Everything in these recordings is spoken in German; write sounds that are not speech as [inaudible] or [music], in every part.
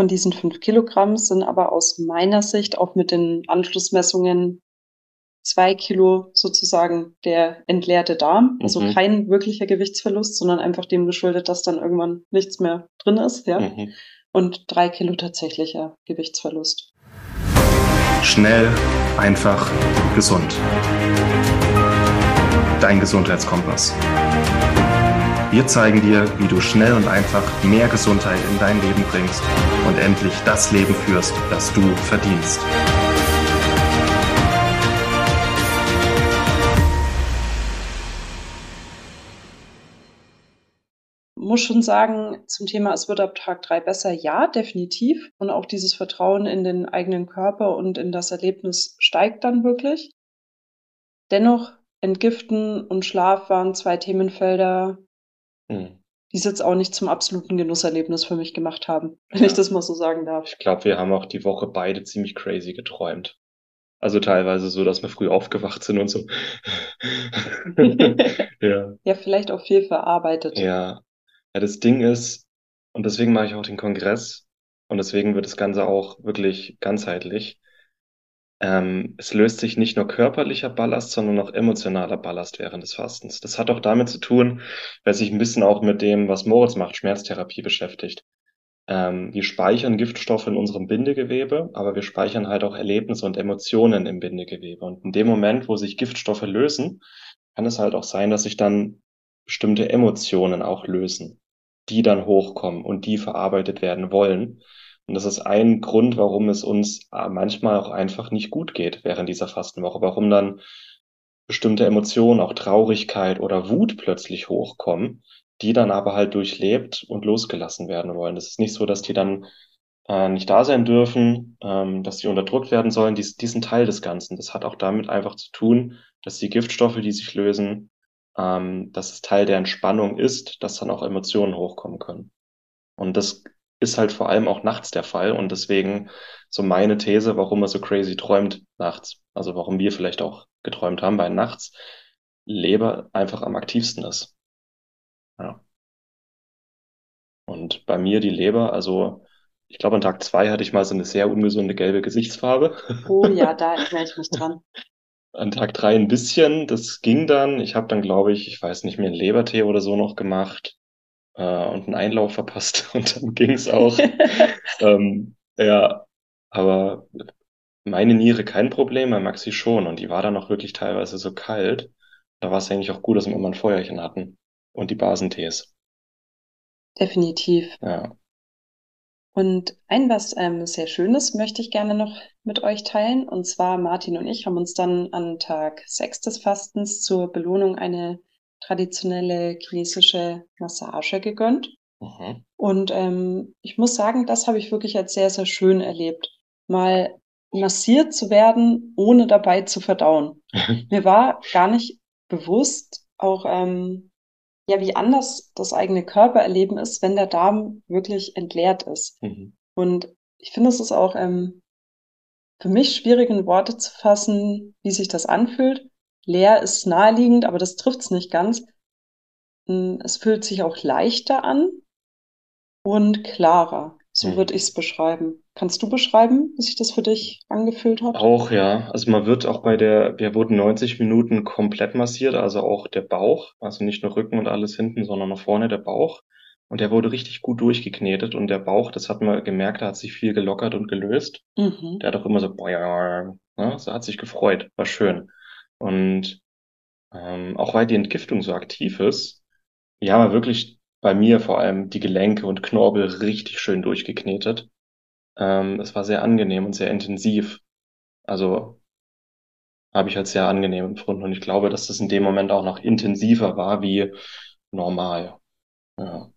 von diesen fünf Kilogramm sind aber aus meiner Sicht auch mit den Anschlussmessungen zwei Kilo sozusagen der entleerte Darm. Also Mhm. kein wirklicher Gewichtsverlust, sondern einfach dem geschuldet, dass dann irgendwann nichts mehr drin ist, ja. Mhm. Und drei Kilo tatsächlicher Gewichtsverlust. Schnell, einfach, gesund. Dein Gesundheitskompass. Wir zeigen dir, wie du schnell und einfach mehr Gesundheit in dein Leben bringst und endlich das Leben führst, das du verdienst. Muss schon sagen, zum Thema, es wird ab Tag drei besser, ja, definitiv. Und auch dieses Vertrauen in den eigenen Körper und in das Erlebnis steigt dann wirklich. Dennoch, Entgiften und Schlaf waren zwei Themenfelder, Mhm. die es jetzt auch nicht zum absoluten Genusserlebnis für mich gemacht haben, wenn Ja. ich das mal so sagen darf. Ich glaube, wir haben auch die Woche beide ziemlich crazy geträumt. Also teilweise so, dass wir früh aufgewacht sind und so. [laughs] Ja. Ja, vielleicht auch viel verarbeitet. Ja. Ja, das Ding ist, und deswegen mache ich auch den Kongress und deswegen wird das Ganze auch wirklich ganzheitlich. Ähm, es löst sich nicht nur körperlicher Ballast, sondern auch emotionaler Ballast während des Fastens. Das hat auch damit zu tun, weil sich ein bisschen auch mit dem, was Moritz macht, Schmerztherapie beschäftigt. Ähm, wir speichern Giftstoffe in unserem Bindegewebe, aber wir speichern halt auch Erlebnisse und Emotionen im Bindegewebe. Und in dem Moment, wo sich Giftstoffe lösen, kann es halt auch sein, dass sich dann bestimmte Emotionen auch lösen, die dann hochkommen und die verarbeitet werden wollen. Und das ist ein Grund, warum es uns äh, manchmal auch einfach nicht gut geht während dieser Fastenwoche, warum dann bestimmte Emotionen, auch Traurigkeit oder Wut plötzlich hochkommen, die dann aber halt durchlebt und losgelassen werden wollen. Das ist nicht so, dass die dann äh, nicht da sein dürfen, ähm, dass sie unterdrückt werden sollen. Die, die sind Teil des Ganzen. Das hat auch damit einfach zu tun, dass die Giftstoffe, die sich lösen, ähm, dass es Teil der Entspannung ist, dass dann auch Emotionen hochkommen können. Und das ist halt vor allem auch nachts der Fall. Und deswegen so meine These, warum man so crazy träumt nachts. Also warum wir vielleicht auch geträumt haben, weil nachts Leber einfach am aktivsten ist. Ja. Und bei mir die Leber, also ich glaube an Tag zwei hatte ich mal so eine sehr ungesunde gelbe Gesichtsfarbe. Oh ja, [laughs] da erinnere ich mich dran. An Tag drei ein bisschen, das ging dann. Ich habe dann, glaube ich, ich weiß nicht mehr, einen Lebertee oder so noch gemacht äh, und einen Einlauf verpasst [laughs] und dann ging's auch. [laughs] ähm, ja, aber meine Niere kein Problem, bei Maxi schon und die war dann auch wirklich teilweise so kalt. Da war es eigentlich auch gut, dass wir immer ein Feuerchen hatten und die Basentees. Definitiv. Ja. Und ein was ähm, sehr Schönes möchte ich gerne noch mit euch teilen. Und zwar Martin und ich haben uns dann an Tag sechs des Fastens zur Belohnung eine traditionelle chinesische Massage gegönnt. Mhm. Und ähm, ich muss sagen, das habe ich wirklich als sehr, sehr schön erlebt. Mal massiert zu werden, ohne dabei zu verdauen. [laughs] Mir war gar nicht bewusst, auch ähm, ja, wie anders das eigene Körpererleben ist, wenn der Darm wirklich entleert ist. Mhm. Und ich finde, es ist auch ähm, für mich schwierig in Worte zu fassen, wie sich das anfühlt. Leer ist naheliegend, aber das trifft es nicht ganz. Mm, Es fühlt sich auch leichter an und klarer. So Mhm. würde ich es beschreiben. Kannst du beschreiben, wie sich das für dich angefühlt hat? Auch, ja. Also man wird auch bei der, wir wurden 90 Minuten komplett massiert, also auch der Bauch, also nicht nur Rücken und alles hinten, sondern auch vorne der Bauch. Und der wurde richtig gut durchgeknetet und der Bauch, das hat man gemerkt, da hat sich viel gelockert und gelöst. Mhm. Der hat auch immer so, boing, ne? So hat sich gefreut, war schön. Und ähm, auch weil die Entgiftung so aktiv ist, ja, war wirklich bei mir vor allem die Gelenke und Knorpel richtig schön durchgeknetet. Ähm, es war sehr angenehm und sehr intensiv. Also habe ich als sehr angenehm empfunden und ich glaube, dass das in dem Moment auch noch intensiver war wie normal. Ja.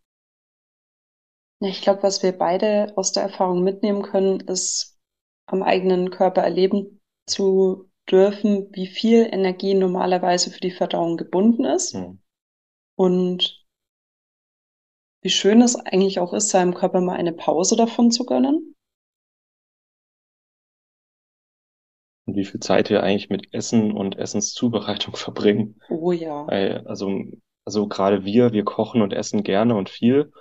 Ja, ich glaube, was wir beide aus der Erfahrung mitnehmen können, ist am eigenen Körper erleben zu dürfen, wie viel Energie normalerweise für die Verdauung gebunden ist Hm. und wie schön es eigentlich auch ist, seinem Körper mal eine Pause davon zu gönnen. Und wie viel Zeit wir eigentlich mit Essen und Essenszubereitung [laughs] verbringen. Oh ja. Also, also gerade wir, wir kochen und essen gerne und viel.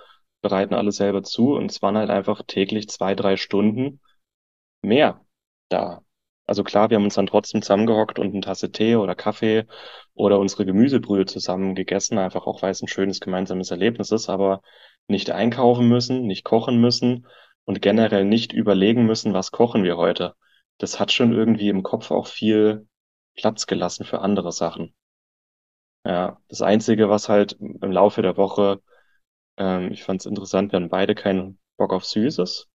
bereiten alles selber zu und es waren halt einfach täglich zwei, drei Stunden mehr da. Also klar, wir haben uns dann trotzdem zusammengehockt und eine Tasse Tee oder Kaffee oder unsere Gemüsebrühe zusammen gegessen, einfach auch weil es ein schönes gemeinsames Erlebnis ist, aber nicht einkaufen müssen, nicht kochen müssen und generell nicht überlegen müssen, was kochen wir heute. Das hat schon irgendwie im Kopf auch viel Platz gelassen für andere Sachen. Ja, das Einzige, was halt im Laufe der Woche, ähm, ich fand es interessant, wir haben beide keinen Bock auf Süßes,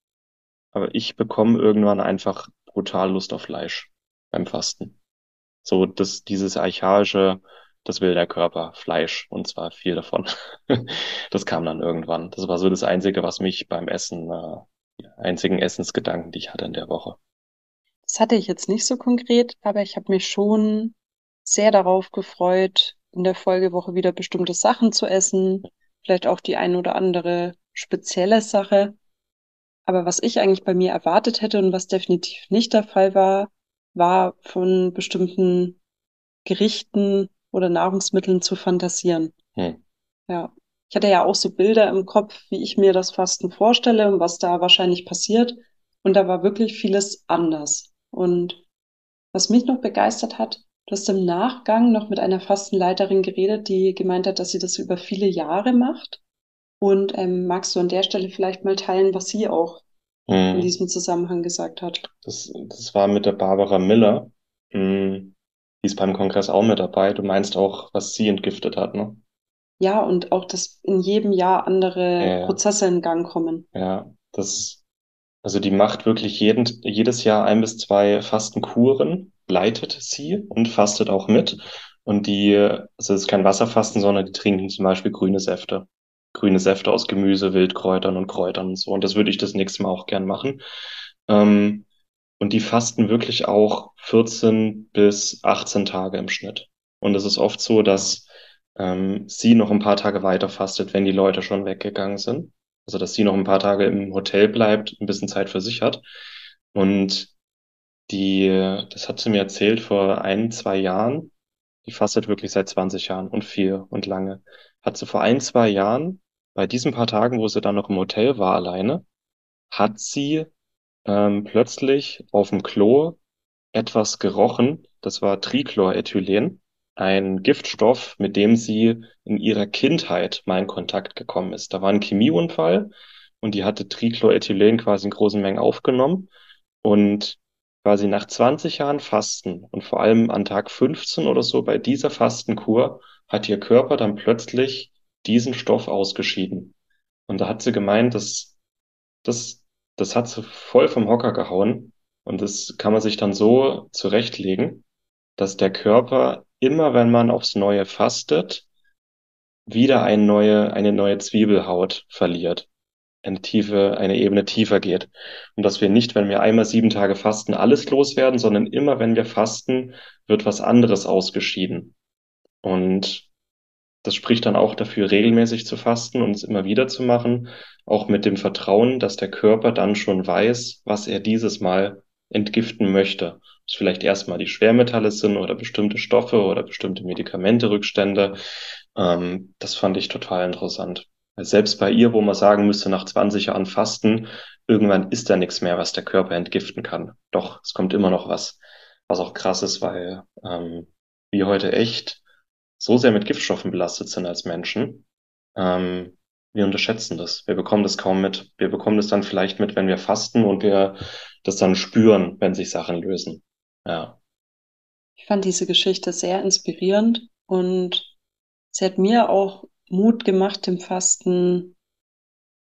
aber ich bekomme irgendwann einfach brutal Lust auf Fleisch beim Fasten. So, das, dieses archaische, das will der Körper, Fleisch, und zwar viel davon. [laughs] das kam dann irgendwann. Das war so das Einzige, was mich beim Essen, äh, einzigen Essensgedanken, die ich hatte in der Woche. Das hatte ich jetzt nicht so konkret, aber ich habe mich schon sehr darauf gefreut, in der Folgewoche wieder bestimmte Sachen zu essen, vielleicht auch die ein oder andere spezielle Sache. Aber was ich eigentlich bei mir erwartet hätte und was definitiv nicht der Fall war, war von bestimmten Gerichten oder Nahrungsmitteln zu fantasieren. Hm. Ja. Ich hatte ja auch so Bilder im Kopf, wie ich mir das Fasten vorstelle und was da wahrscheinlich passiert. Und da war wirklich vieles anders. Und was mich noch begeistert hat, du hast im Nachgang noch mit einer Fastenleiterin geredet, die gemeint hat, dass sie das über viele Jahre macht. Und ähm, magst du an der Stelle vielleicht mal teilen, was sie auch hm. in diesem Zusammenhang gesagt hat? Das, das war mit der Barbara Miller. Hm. Die ist beim Kongress auch mit dabei. Du meinst auch, was sie entgiftet hat, ne? Ja, und auch, dass in jedem Jahr andere ja, Prozesse in Gang kommen. Ja, das, also die macht wirklich jeden, jedes Jahr ein bis zwei Fastenkuren, leitet sie und fastet auch mit. Und die, also es ist kein Wasserfasten, sondern die trinken zum Beispiel grüne Säfte. Grüne Säfte aus Gemüse, Wildkräutern und Kräutern und so. Und das würde ich das nächste Mal auch gern machen. Ähm, und die fasten wirklich auch 14 bis 18 Tage im Schnitt. Und es ist oft so, dass ähm, sie noch ein paar Tage weiter fastet, wenn die Leute schon weggegangen sind. Also dass sie noch ein paar Tage im Hotel bleibt, ein bisschen Zeit für sich hat. Und die, das hat sie mir erzählt vor ein, zwei Jahren. Die fastet wirklich seit 20 Jahren und viel und lange. Hat sie vor ein, zwei Jahren, bei diesen paar Tagen, wo sie dann noch im Hotel war alleine, hat sie ähm, plötzlich auf dem Klo etwas gerochen. Das war Trichlorethylen, ein Giftstoff, mit dem sie in ihrer Kindheit mal in Kontakt gekommen ist. Da war ein Chemieunfall und die hatte Trichlorethylen quasi in großen Mengen aufgenommen und quasi nach 20 Jahren Fasten und vor allem an Tag 15 oder so bei dieser Fastenkur hat ihr Körper dann plötzlich diesen Stoff ausgeschieden. Und da hat sie gemeint, dass das das hat sie voll vom Hocker gehauen. Und das kann man sich dann so zurechtlegen, dass der Körper immer, wenn man aufs Neue fastet, wieder eine neue, eine neue Zwiebelhaut verliert. Eine tiefe, eine Ebene tiefer geht. Und dass wir nicht, wenn wir einmal sieben Tage fasten, alles loswerden, sondern immer, wenn wir fasten, wird was anderes ausgeschieden. Und das spricht dann auch dafür, regelmäßig zu fasten und es immer wieder zu machen, auch mit dem Vertrauen, dass der Körper dann schon weiß, was er dieses Mal entgiften möchte. Es vielleicht erstmal die Schwermetalle sind oder bestimmte Stoffe oder bestimmte Medikamenterückstände. Ähm, das fand ich total interessant. Selbst bei ihr, wo man sagen müsste, nach 20 Jahren Fasten, irgendwann ist da nichts mehr, was der Körper entgiften kann. Doch, es kommt immer noch was, was auch krass ist, weil ähm, wir heute echt so sehr mit Giftstoffen belastet sind als Menschen. Ähm, wir unterschätzen das. Wir bekommen das kaum mit. Wir bekommen das dann vielleicht mit, wenn wir fasten und wir das dann spüren, wenn sich Sachen lösen. Ja. Ich fand diese Geschichte sehr inspirierend und sie hat mir auch Mut gemacht, dem Fasten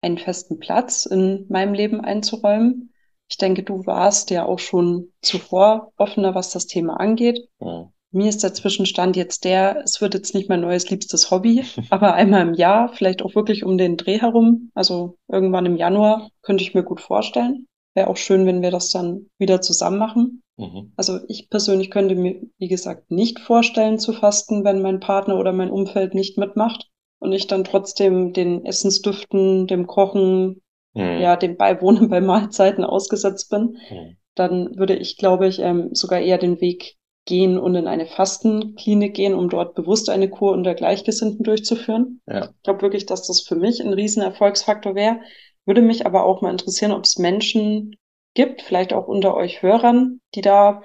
einen festen Platz in meinem Leben einzuräumen. Ich denke, du warst ja auch schon zuvor offener, was das Thema angeht. Ja. Mir ist der Zwischenstand jetzt der, es wird jetzt nicht mein neues liebstes Hobby, aber einmal im Jahr, vielleicht auch wirklich um den Dreh herum, also irgendwann im Januar, könnte ich mir gut vorstellen. Wäre auch schön, wenn wir das dann wieder zusammen machen. Mhm. Also ich persönlich könnte mir, wie gesagt, nicht vorstellen zu fasten, wenn mein Partner oder mein Umfeld nicht mitmacht und ich dann trotzdem den Essensdüften, dem Kochen, mhm. ja, dem Beiwohnen bei Mahlzeiten ausgesetzt bin. Mhm. Dann würde ich, glaube ich, ähm, sogar eher den Weg gehen und in eine Fastenklinik gehen, um dort bewusst eine Kur unter Gleichgesinnten durchzuführen. Ja. Ich glaube wirklich, dass das für mich ein riesen Erfolgsfaktor wäre. Würde mich aber auch mal interessieren, ob es Menschen gibt, vielleicht auch unter euch Hörern, die da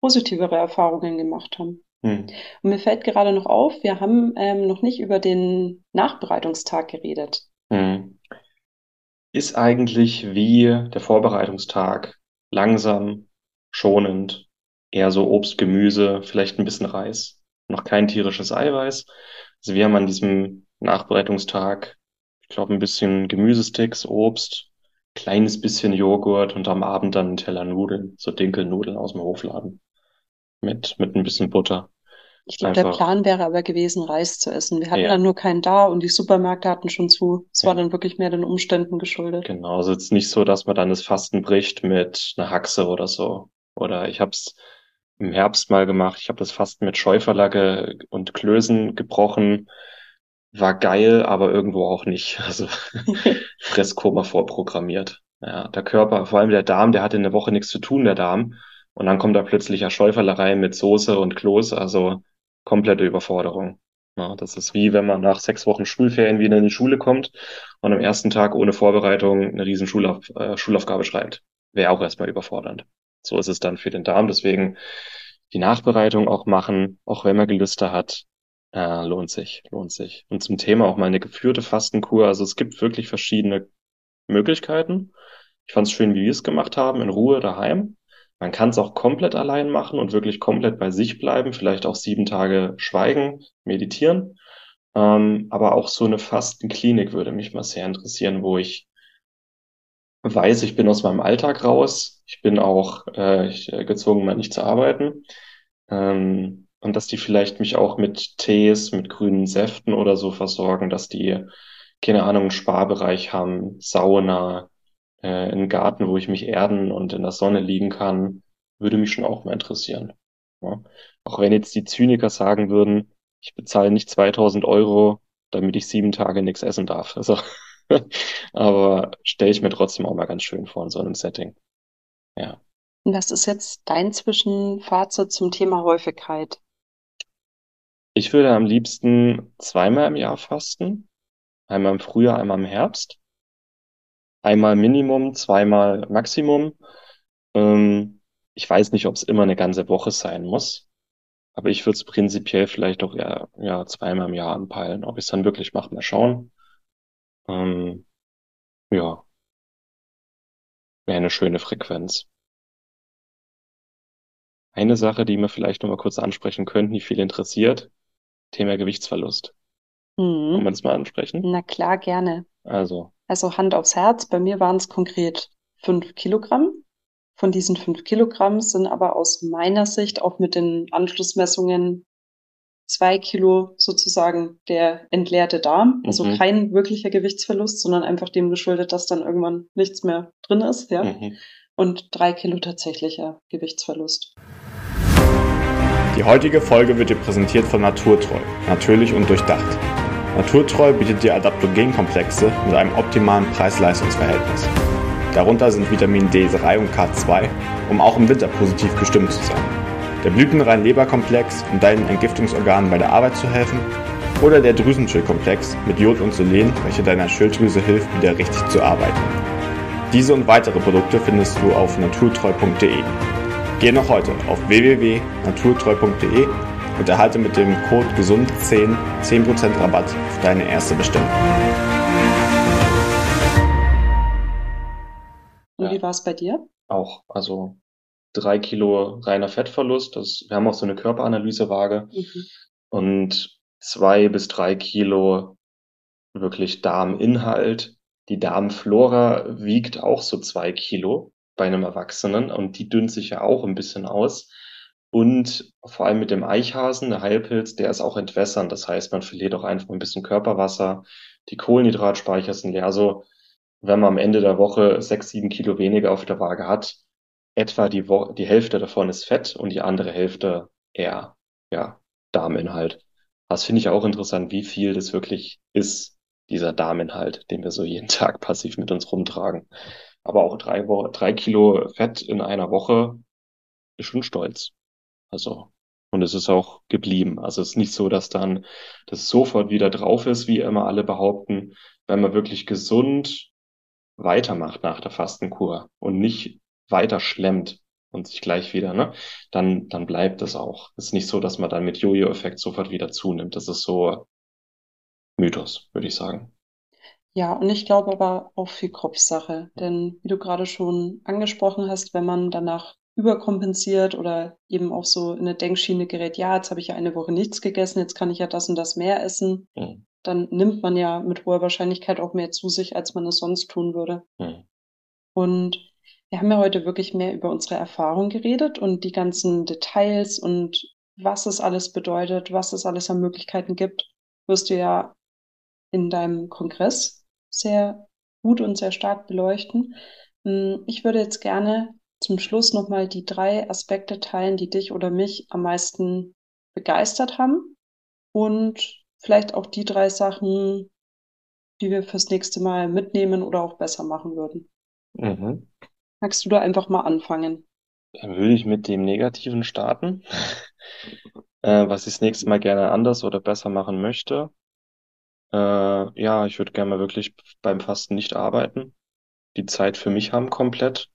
positivere Erfahrungen gemacht haben. Hm. Und mir fällt gerade noch auf, wir haben ähm, noch nicht über den Nachbereitungstag geredet. Hm. Ist eigentlich wie der Vorbereitungstag langsam, schonend, eher so Obst, Gemüse, vielleicht ein bisschen Reis, noch kein tierisches Eiweiß. Also wir haben an diesem Nachbereitungstag, ich glaube, ein bisschen Gemüsesticks, Obst, kleines bisschen Joghurt und am Abend dann einen Teller Nudeln, so Dinkelnudeln aus dem Hofladen mit, mit ein bisschen Butter. Ich glaube, der Plan wäre aber gewesen, Reis zu essen. Wir hatten ja. dann nur keinen da und die Supermärkte hatten schon zu. Es ja. war dann wirklich mehr den Umständen geschuldet. Genau, also es ist nicht so, dass man dann das Fasten bricht mit einer Haxe oder so. Oder ich habe es im Herbst mal gemacht. Ich habe das Fasten mit Schäuferlacke und Klößen gebrochen. War geil, aber irgendwo auch nicht. [laughs] Also Fresskoma vorprogrammiert. Ja, der Körper, vor allem der Darm, der hatte in der Woche nichts zu tun, der Darm. Und dann kommt da plötzlich ja Schäuferlerei mit Soße und Kloß, also komplette Überforderung. Ja, das ist wie wenn man nach sechs Wochen Schulferien wieder in die Schule kommt und am ersten Tag ohne Vorbereitung eine riesen Schulauf, äh, Schulaufgabe schreibt. Wäre auch erstmal überfordernd. So ist es dann für den Darm. Deswegen die Nachbereitung auch machen, auch wenn man Gelüste hat, äh, lohnt sich, lohnt sich. Und zum Thema auch mal eine geführte Fastenkur. Also es gibt wirklich verschiedene Möglichkeiten. Ich fand es schön, wie wir es gemacht haben, in Ruhe daheim. Man kann es auch komplett allein machen und wirklich komplett bei sich bleiben, vielleicht auch sieben Tage schweigen, meditieren. Ähm, aber auch so eine Fastenklinik würde mich mal sehr interessieren, wo ich weiß, ich bin aus meinem Alltag raus. Ich bin auch äh, ich, äh, gezwungen, mal nicht zu arbeiten. Ähm, und dass die vielleicht mich auch mit Tees, mit grünen Säften oder so versorgen, dass die, keine Ahnung, einen Sparbereich haben, Sauna, äh, einen Garten, wo ich mich erden und in der Sonne liegen kann, würde mich schon auch mal interessieren. Ja. Auch wenn jetzt die Zyniker sagen würden, ich bezahle nicht 2000 Euro, damit ich sieben Tage nichts essen darf. Also, [laughs] aber stelle ich mir trotzdem auch mal ganz schön vor in so einem Setting. Ja. Was ist jetzt dein Zwischenfazit zum Thema Häufigkeit? Ich würde am liebsten zweimal im Jahr fasten. Einmal im Frühjahr, einmal im Herbst. Einmal Minimum, zweimal Maximum. Ähm, ich weiß nicht, ob es immer eine ganze Woche sein muss. Aber ich würde es prinzipiell vielleicht auch ja, ja zweimal im Jahr anpeilen. Ob ich es dann wirklich mache, mal schauen. Ähm, ja. Wäre eine schöne Frequenz. Eine Sache, die wir vielleicht noch mal kurz ansprechen könnten, die viel interessiert, Thema Gewichtsverlust. Mhm. Wollen wir das mal ansprechen? Na klar, gerne. Also. Also Hand aufs Herz, bei mir waren es konkret fünf Kilogramm. Von diesen fünf Kilogramm sind aber aus meiner Sicht auch mit den Anschlussmessungen zwei Kilo sozusagen der entleerte Darm. Also mhm. kein wirklicher Gewichtsverlust, sondern einfach dem geschuldet, dass dann irgendwann nichts mehr drin ist, ja. Mhm. Und drei Kilo tatsächlicher Gewichtsverlust. Die heutige Folge wird dir präsentiert von Naturtreu, natürlich und durchdacht. Naturtreu bietet dir Adaptogenkomplexe mit einem optimalen Preis-Leistungs-Verhältnis. Darunter sind Vitamin D3 und K2, um auch im Winter positiv gestimmt zu sein. Der Blütenrein-Leberkomplex, um deinen Entgiftungsorganen bei der Arbeit zu helfen. Oder der Drüsenschildkomplex mit Jod und Selen, welcher deiner Schilddrüse hilft, wieder richtig zu arbeiten. Diese und weitere Produkte findest du auf naturtreu.de. Geh noch heute auf www.naturtreu.de und erhalte mit dem Code GESUND10 10% Rabatt auf deine erste Bestellung. Und wie war es bei dir? Auch, also drei Kilo reiner Fettverlust. Das, wir haben auch so eine Körperanalysewaage mhm. und zwei bis drei Kilo wirklich Darminhalt. Die Darmflora wiegt auch so zwei Kilo bei einem Erwachsenen und die dünnt sich ja auch ein bisschen aus. Und vor allem mit dem Eichhasen, der Heilpilz, der ist auch entwässernd. Das heißt, man verliert auch einfach ein bisschen Körperwasser. Die Kohlenhydratspeicher sind leer. Also, wenn man am Ende der Woche sechs, sieben Kilo weniger auf der Waage hat, etwa die, Wo die Hälfte davon ist Fett und die andere Hälfte eher, ja, Darminhalt. Das finde ich auch interessant, wie viel das wirklich ist, dieser Darminhalt, den wir so jeden [laughs] Tag passiv mit uns rumtragen. Aber auch drei, Wo drei Kilo Fett in einer Woche ist schon stolz. Also, und es ist auch geblieben. Also es ist nicht so, dass dann das sofort wieder drauf ist, wie immer alle behaupten, wenn man wirklich gesund weitermacht nach der Fastenkur und nicht weiter schlemmt und sich gleich wieder, ne, dann, dann bleibt es auch. Es ist nicht so, dass man dann mit Jojo-Effekt sofort wieder zunimmt. Das ist so Mythos, würde ich sagen. Ja, und ich glaube aber auch viel Kopfsache. Denn wie du gerade schon angesprochen hast, wenn man danach überkompensiert oder eben auch so in eine Denkschiene gerät, ja, jetzt habe ich ja eine Woche nichts gegessen, jetzt kann ich ja das und das mehr essen, mhm. dann nimmt man ja mit hoher Wahrscheinlichkeit auch mehr zu sich, als man es sonst tun würde. Mhm. Und wir haben ja heute wirklich mehr über unsere Erfahrung geredet und die ganzen Details und was es alles bedeutet, was es alles an Möglichkeiten gibt, wirst du ja in deinem Kongress sehr gut und sehr stark beleuchten. Hm, ich würde jetzt gerne zum Schluss nochmal die drei Aspekte teilen, die dich oder mich am meisten begeistert haben und vielleicht auch die drei Sachen, die wir fürs nächste Mal mitnehmen oder auch besser machen würden. Mhm. Magst du da einfach mal anfangen? Dann würde ich mit dem Negativen starten, [laughs] äh, was ich das nächste Mal gerne anders oder besser machen möchte. Äh, ja, ich würde gerne mal wirklich beim Fasten nicht arbeiten, die Zeit für mich haben komplett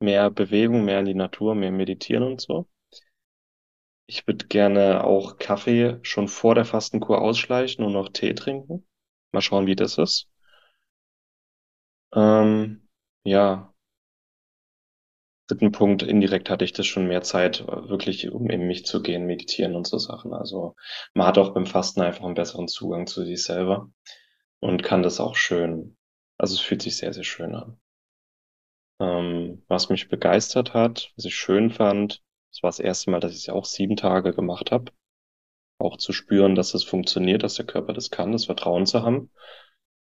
mehr Bewegung, mehr in die Natur, mehr meditieren und so. Ich würde gerne auch Kaffee schon vor der Fastenkur ausschleichen und noch Tee trinken. Mal schauen, wie das ist. Ähm, ja. Dritten Punkt, indirekt hatte ich das schon mehr Zeit, wirklich um in mich zu gehen, meditieren und so Sachen. Also man hat auch beim Fasten einfach einen besseren Zugang zu sich selber und kann das auch schön, also es fühlt sich sehr, sehr schön an. Ähm, was mich begeistert hat, was ich schön fand, das war das erste Mal, dass ich es auch sieben Tage gemacht habe. Auch zu spüren, dass es funktioniert, dass der Körper das kann, das Vertrauen zu haben.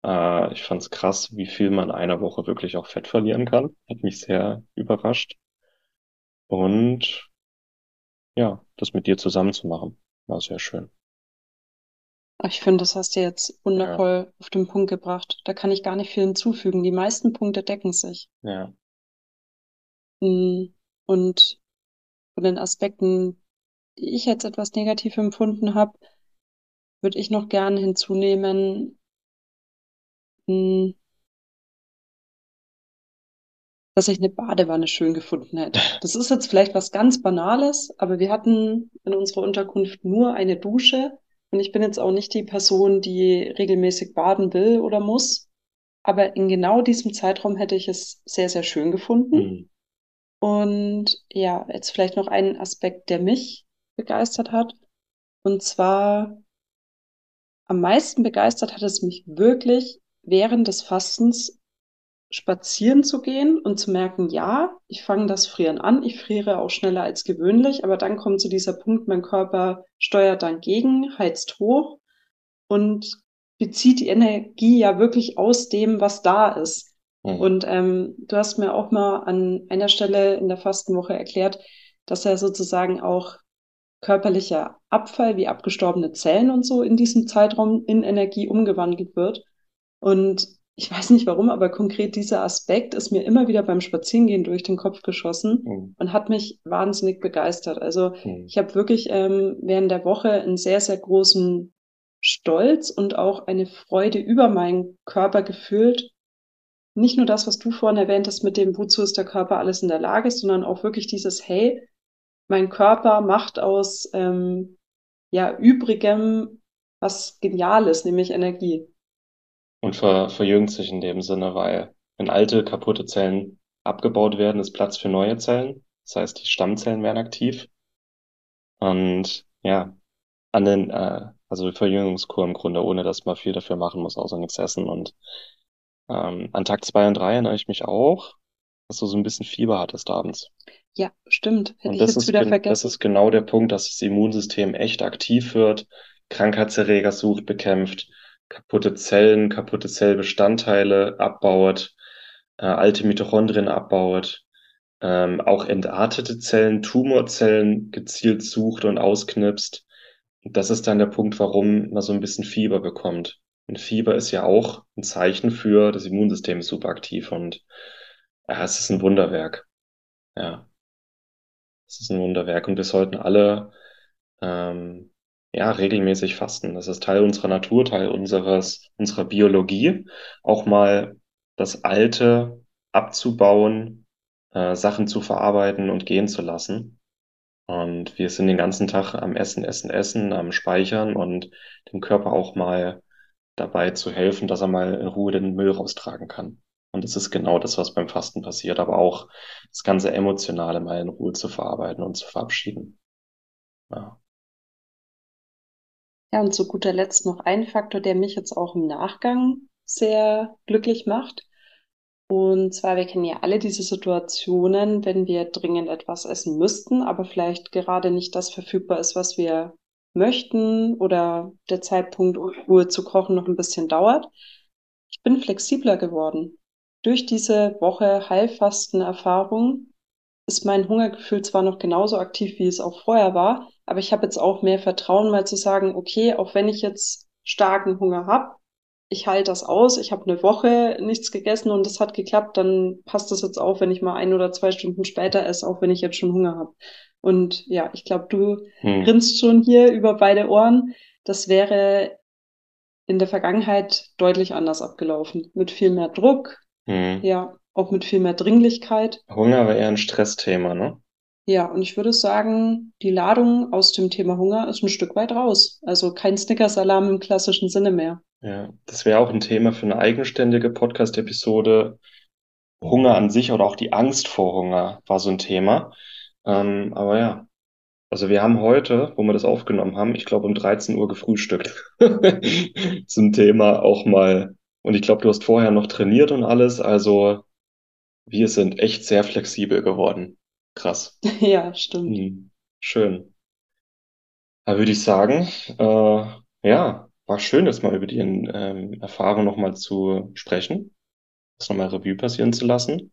Äh, ich fand es krass, wie viel man in einer Woche wirklich auch Fett verlieren kann. Hat mich sehr überrascht. Und ja, das mit dir zusammen zu machen, war sehr schön. Ich finde, das hast du jetzt wundervoll ja. auf den Punkt gebracht. Da kann ich gar nicht viel hinzufügen. Die meisten Punkte decken sich. Ja. Hm, und von den Aspekten, die ich jetzt etwas negativ empfunden habe, würde ich noch gerne hinzunehmen, hm, dass ich eine Badewanne schön gefunden hätte. Das ist jetzt vielleicht was ganz Banales, aber wir hatten in unserer Unterkunft nur eine Dusche und ich bin jetzt auch nicht die Person, die regelmäßig baden will oder muss. Aber in genau diesem Zeitraum hätte ich es sehr, sehr schön gefunden. Mhm. Und ja, jetzt vielleicht noch einen Aspekt, der mich begeistert hat. Und zwar am meisten begeistert hat es mich wirklich während des Fastens spazieren zu gehen und zu merken, ja, ich fange das Frieren an, ich friere auch schneller als gewöhnlich, aber dann kommt zu dieser Punkt, mein Körper steuert dann gegen, heizt hoch und bezieht die Energie ja wirklich aus dem, was da ist. Mhm. Und ähm, du hast mir auch mal an einer Stelle in der Fastenwoche erklärt, dass er sozusagen auch körperlicher Abfall wie abgestorbene Zellen und so in diesem Zeitraum in Energie umgewandelt wird. Und ich weiß nicht warum, aber konkret dieser Aspekt ist mir immer wieder beim Spazierengehen durch den Kopf geschossen mhm. und hat mich wahnsinnig begeistert. Also mhm. ich habe wirklich ähm, während der Woche einen sehr, sehr großen Stolz und auch eine Freude über meinen Körper gefühlt, nicht nur das, was du vorhin erwähnt hast mit dem, wozu ist der Körper alles in der Lage, sondern auch wirklich dieses, hey, mein Körper macht aus ähm, ja übrigem was Geniales, nämlich Energie. Und ver verjüngt sich in dem Sinne, weil wenn alte kaputte Zellen abgebaut werden, ist Platz für neue Zellen. Das heißt, die Stammzellen werden aktiv. Und ja, an den, äh, also Verjüngungskur im Grunde, ohne dass man viel dafür machen muss, außer nichts essen und ähm, an Tag zwei und drei erinnere ich mich auch, dass du so ein bisschen Fieber hattest abends. Ja, stimmt. Hätte und ich jetzt wieder vergessen. Das ist genau der Punkt, dass das Immunsystem echt aktiv wird, Krankheitserreger sucht, bekämpft, kaputte Zellen, kaputte Zellbestandteile abbaut, äh, alte Mitochondrien abbaut, ähm, auch entartete Zellen, Tumorzellen gezielt sucht und ausknipst. Das ist dann der Punkt, warum man so ein bisschen Fieber bekommt. Und Fieber ist ja auch ein Zeichen für, das Immunsystem ist super aktiv und ja, es ist ein Wunderwerk. Ja. Das ist ein Wunderwerk und wir sollten alle ähm, ja regelmäßig fasten. Das ist Teil unserer Natur, Teil unseres unserer Biologie. Auch mal das Alte abzubauen, äh, Sachen zu verarbeiten und gehen zu lassen. Und wir sind den ganzen Tag am Essen, Essen, Essen, am Speichern und dem Körper auch mal dabei zu helfen, dass er mal in Ruhe den Müll raustragen kann. Und das ist genau das, was beim Fasten passiert, aber auch das ganze Emotionale mal in Ruhe zu verarbeiten und zu verabschieden. Ja. Ja, und zu guter Letzt noch ein Faktor, der mich jetzt auch im Nachgang sehr glücklich macht. Und zwar, wir kennen ja alle diese Situationen, wenn wir dringend etwas essen müssten, aber vielleicht gerade nicht das verfügbar ist, was wir möchten oder der Zeitpunkt, Ruhe zu kochen, noch ein bisschen dauert. Ich bin flexibler geworden. Durch diese Woche Heilfasten-Erfahrung ist mein Hungergefühl zwar noch genauso aktiv, wie es auch vorher war, aber ich habe jetzt auch mehr Vertrauen, mal zu sagen, okay, auch wenn ich jetzt starken Hunger habe, ich halte das aus, ich habe eine Woche nichts gegessen und es hat geklappt, dann passt das jetzt auch, wenn ich mal ein oder zwei Stunden später esse, auch wenn ich jetzt schon Hunger habe. Und ja, ich glaube, du hm. grinst schon hier über beide Ohren. Das wäre in der Vergangenheit deutlich anders abgelaufen. Mit viel mehr Druck, hm. ja, auch mit viel mehr Dringlichkeit. Hunger war eher ein Stressthema, ne? Ja, und ich würde sagen, die Ladung aus dem Thema Hunger ist ein Stück weit raus. Also kein Snickers-Alarm im klassischen Sinne mehr. Ja, das wäre auch ein Thema für eine eigenständige Podcast-Episode. Hunger an sich oder auch die Angst vor Hunger war so ein Thema. Ähm, aber ja, also wir haben heute, wo wir das aufgenommen haben, ich glaube um 13 Uhr gefrühstückt. [laughs] Zum Thema auch mal. Und ich glaube, du hast vorher noch trainiert und alles. Also wir sind echt sehr flexibel geworden. Krass. [laughs] Ja, stimmt. Mhm. Schön. Da würde ich sagen, äh, ja, war schön, das mal über die ähm, Erfahrung nochmal zu sprechen, das nochmal Revue passieren zu lassen.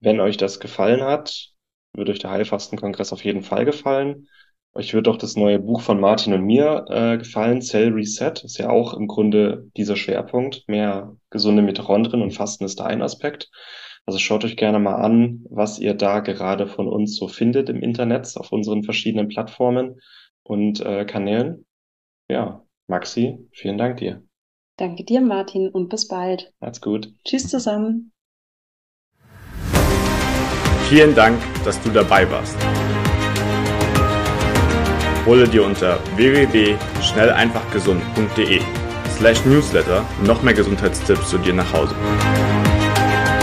Wenn euch das gefallen hat, würde euch der Heilfastenkongress auf jeden Fall gefallen. Euch wird auch das neue Buch von Martin und mir äh, gefallen, Cell Reset. Ist ja auch im Grunde dieser Schwerpunkt. Mehr gesunde Mitochondrien und Fasten ist da ein Aspekt. Also schaut euch gerne mal an, was ihr da gerade von uns so findet im Internet, auf unseren verschiedenen Plattformen und äh, Kanälen. Ja, Maxi, vielen Dank dir. Danke dir, Martin, und bis bald. Macht's gut. Tschüss zusammen. Vielen Dank, dass du dabei warst. Hole dir unter www.schnelleinfachgesund.de slash newsletter noch mehr Gesundheitstipps zu dir nach Hause.